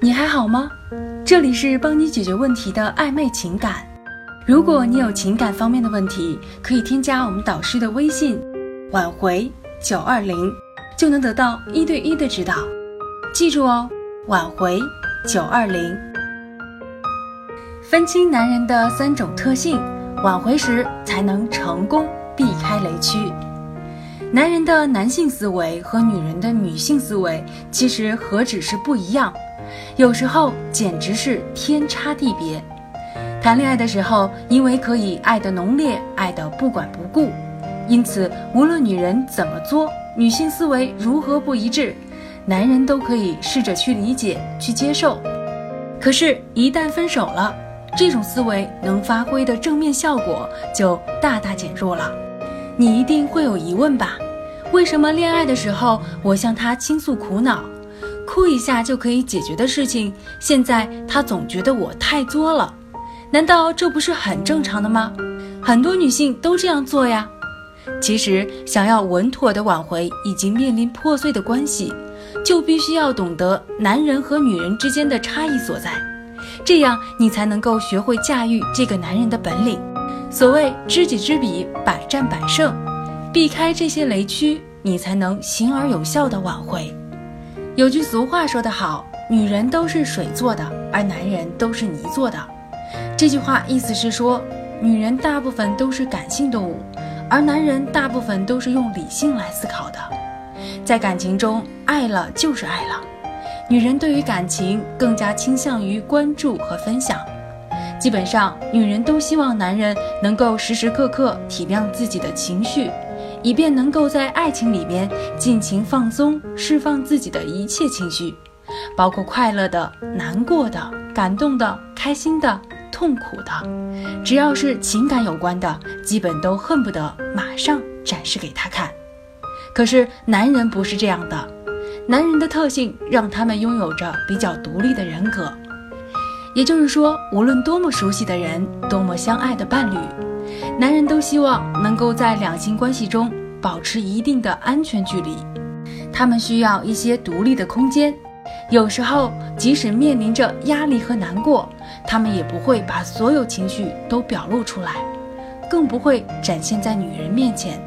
你还好吗？这里是帮你解决问题的暧昧情感。如果你有情感方面的问题，可以添加我们导师的微信“挽回九二零”，就能得到一对一的指导。记住哦，“挽回九二零”。分清男人的三种特性，挽回时才能成功避开雷区。男人的男性思维和女人的女性思维其实何止是不一样。有时候简直是天差地别。谈恋爱的时候，因为可以爱得浓烈，爱得不管不顾，因此无论女人怎么作，女性思维如何不一致，男人都可以试着去理解、去接受。可是，一旦分手了，这种思维能发挥的正面效果就大大减弱了。你一定会有疑问吧？为什么恋爱的时候我向他倾诉苦恼？哭一下就可以解决的事情，现在他总觉得我太作了，难道这不是很正常的吗？很多女性都这样做呀。其实，想要稳妥的挽回已经面临破碎的关系，就必须要懂得男人和女人之间的差异所在，这样你才能够学会驾驭这个男人的本领。所谓知己知彼，百战百胜，避开这些雷区，你才能行而有效的挽回。有句俗话说得好，女人都是水做的，而男人都是泥做的。这句话意思是说，女人大部分都是感性动物，而男人大部分都是用理性来思考的。在感情中，爱了就是爱了。女人对于感情更加倾向于关注和分享。基本上，女人都希望男人能够时时刻刻体谅自己的情绪。以便能够在爱情里面尽情放松，释放自己的一切情绪，包括快乐的、难过的、感动的、开心的、痛苦的，只要是情感有关的，基本都恨不得马上展示给他看。可是男人不是这样的，男人的特性让他们拥有着比较独立的人格，也就是说，无论多么熟悉的人，多么相爱的伴侣。男人都希望能够在两性关系中保持一定的安全距离，他们需要一些独立的空间。有时候，即使面临着压力和难过，他们也不会把所有情绪都表露出来，更不会展现在女人面前。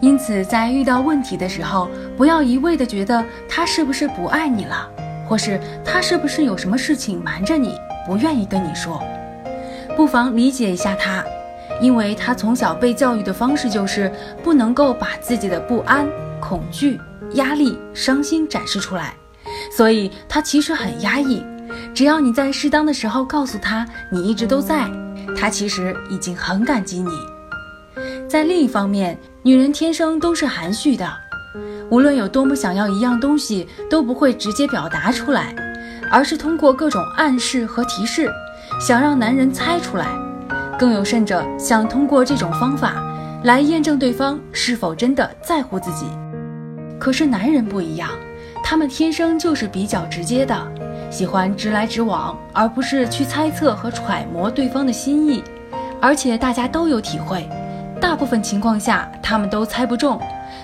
因此，在遇到问题的时候，不要一味的觉得他是不是不爱你了，或是他是不是有什么事情瞒着你，不愿意跟你说，不妨理解一下他。因为他从小被教育的方式就是不能够把自己的不安、恐惧、压力、伤心展示出来，所以他其实很压抑。只要你在适当的时候告诉他你一直都在，他其实已经很感激你。在另一方面，女人天生都是含蓄的，无论有多么想要一样东西，都不会直接表达出来，而是通过各种暗示和提示，想让男人猜出来。更有甚者，想通过这种方法来验证对方是否真的在乎自己。可是男人不一样，他们天生就是比较直接的，喜欢直来直往，而不是去猜测和揣摩对方的心意。而且大家都有体会，大部分情况下他们都猜不中，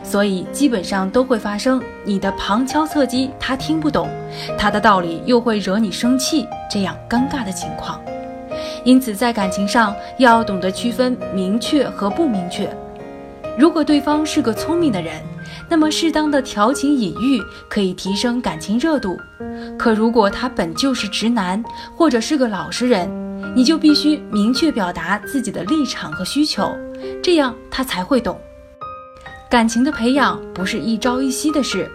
所以基本上都会发生你的旁敲侧击，他听不懂，他的道理又会惹你生气，这样尴尬的情况。因此，在感情上要懂得区分明确和不明确。如果对方是个聪明的人，那么适当的调情隐喻可以提升感情热度。可如果他本就是直男，或者是个老实人，你就必须明确表达自己的立场和需求，这样他才会懂。感情的培养不是一朝一夕的事，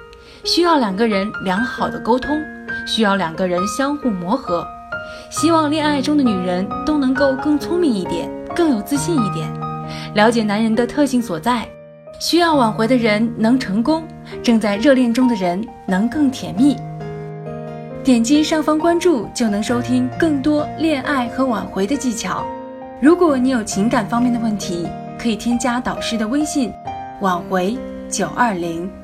需要两个人良好的沟通，需要两个人相互磨合。希望恋爱中的女人都能够更聪明一点，更有自信一点，了解男人的特性所在。需要挽回的人能成功，正在热恋中的人能更甜蜜。点击上方关注就能收听更多恋爱和挽回的技巧。如果你有情感方面的问题，可以添加导师的微信：挽回九二零。